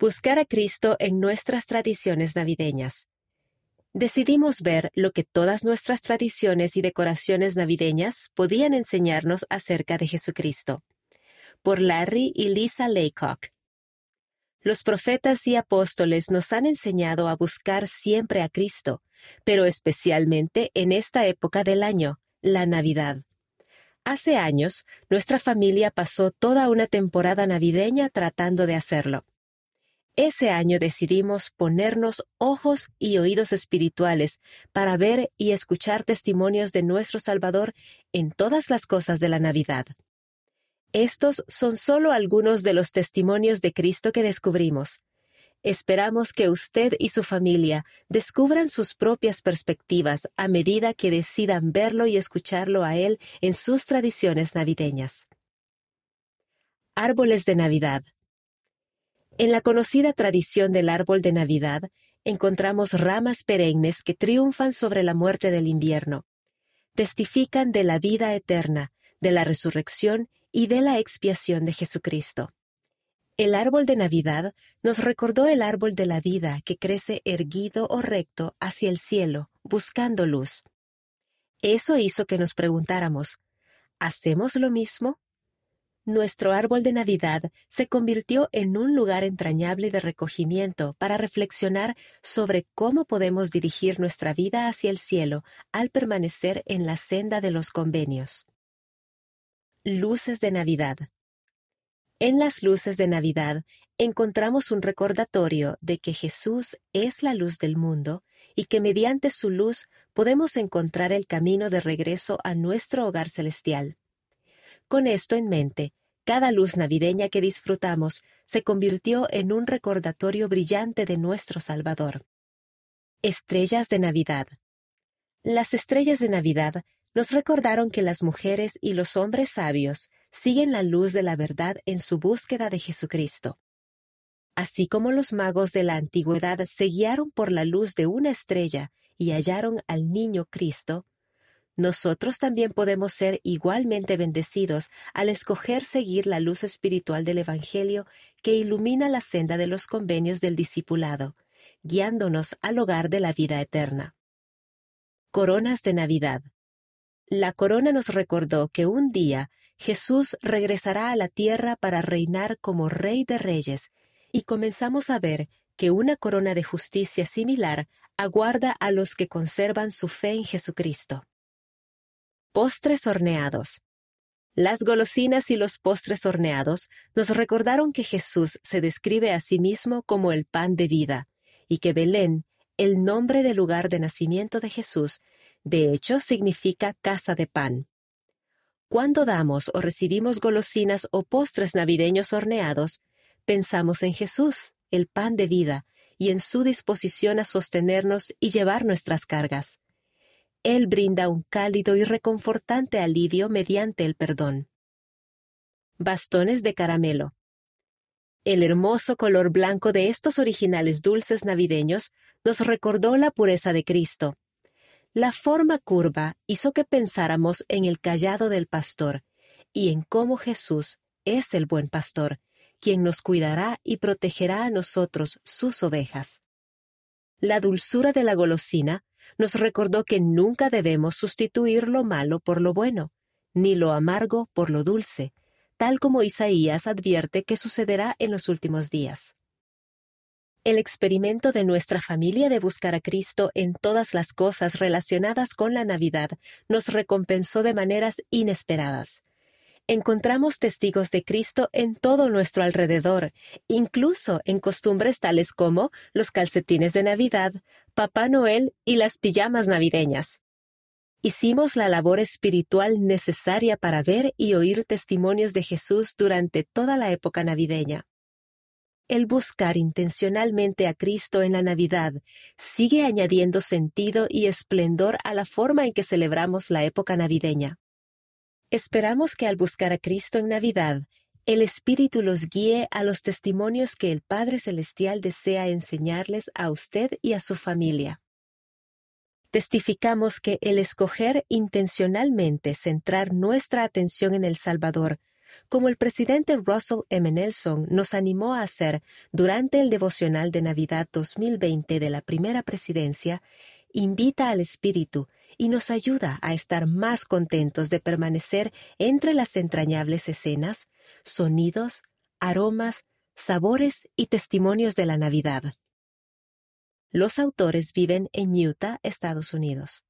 Buscar a Cristo en nuestras tradiciones navideñas. Decidimos ver lo que todas nuestras tradiciones y decoraciones navideñas podían enseñarnos acerca de Jesucristo. Por Larry y Lisa Laycock. Los profetas y apóstoles nos han enseñado a buscar siempre a Cristo, pero especialmente en esta época del año, la Navidad. Hace años, nuestra familia pasó toda una temporada navideña tratando de hacerlo. Ese año decidimos ponernos ojos y oídos espirituales para ver y escuchar testimonios de nuestro Salvador en todas las cosas de la Navidad. Estos son solo algunos de los testimonios de Cristo que descubrimos. Esperamos que usted y su familia descubran sus propias perspectivas a medida que decidan verlo y escucharlo a Él en sus tradiciones navideñas. Árboles de Navidad. En la conocida tradición del árbol de Navidad, encontramos ramas perennes que triunfan sobre la muerte del invierno. Testifican de la vida eterna, de la resurrección y de la expiación de Jesucristo. El árbol de Navidad nos recordó el árbol de la vida que crece erguido o recto hacia el cielo, buscando luz. Eso hizo que nos preguntáramos, ¿hacemos lo mismo? Nuestro árbol de Navidad se convirtió en un lugar entrañable de recogimiento para reflexionar sobre cómo podemos dirigir nuestra vida hacia el cielo al permanecer en la senda de los convenios. Luces de Navidad. En las luces de Navidad encontramos un recordatorio de que Jesús es la luz del mundo y que mediante su luz podemos encontrar el camino de regreso a nuestro hogar celestial. Con esto en mente, cada luz navideña que disfrutamos se convirtió en un recordatorio brillante de nuestro Salvador. Estrellas de Navidad. Las estrellas de Navidad nos recordaron que las mujeres y los hombres sabios siguen la luz de la verdad en su búsqueda de Jesucristo. Así como los magos de la antigüedad se guiaron por la luz de una estrella y hallaron al niño Cristo, nosotros también podemos ser igualmente bendecidos al escoger seguir la luz espiritual del Evangelio que ilumina la senda de los convenios del discipulado, guiándonos al hogar de la vida eterna. Coronas de Navidad. La corona nos recordó que un día Jesús regresará a la tierra para reinar como Rey de Reyes, y comenzamos a ver que una corona de justicia similar aguarda a los que conservan su fe en Jesucristo. Postres horneados. Las golosinas y los postres horneados nos recordaron que Jesús se describe a sí mismo como el pan de vida, y que Belén, el nombre del lugar de nacimiento de Jesús, de hecho significa casa de pan. Cuando damos o recibimos golosinas o postres navideños horneados, pensamos en Jesús, el pan de vida, y en su disposición a sostenernos y llevar nuestras cargas. Él brinda un cálido y reconfortante alivio mediante el perdón. Bastones de caramelo. El hermoso color blanco de estos originales dulces navideños nos recordó la pureza de Cristo. La forma curva hizo que pensáramos en el callado del pastor y en cómo Jesús es el buen pastor, quien nos cuidará y protegerá a nosotros, sus ovejas. La dulzura de la golosina nos recordó que nunca debemos sustituir lo malo por lo bueno, ni lo amargo por lo dulce, tal como Isaías advierte que sucederá en los últimos días. El experimento de nuestra familia de buscar a Cristo en todas las cosas relacionadas con la Navidad nos recompensó de maneras inesperadas encontramos testigos de Cristo en todo nuestro alrededor, incluso en costumbres tales como los calcetines de Navidad, Papá Noel y las pijamas navideñas. Hicimos la labor espiritual necesaria para ver y oír testimonios de Jesús durante toda la época navideña. El buscar intencionalmente a Cristo en la Navidad sigue añadiendo sentido y esplendor a la forma en que celebramos la época navideña. Esperamos que al buscar a Cristo en Navidad, el Espíritu los guíe a los testimonios que el Padre Celestial desea enseñarles a usted y a su familia. Testificamos que el escoger intencionalmente centrar nuestra atención en el Salvador como el presidente Russell M. Nelson nos animó a hacer durante el devocional de Navidad 2020 de la primera presidencia, invita al Espíritu y nos ayuda a estar más contentos de permanecer entre las entrañables escenas, sonidos, aromas, sabores y testimonios de la Navidad. Los autores viven en Utah, Estados Unidos.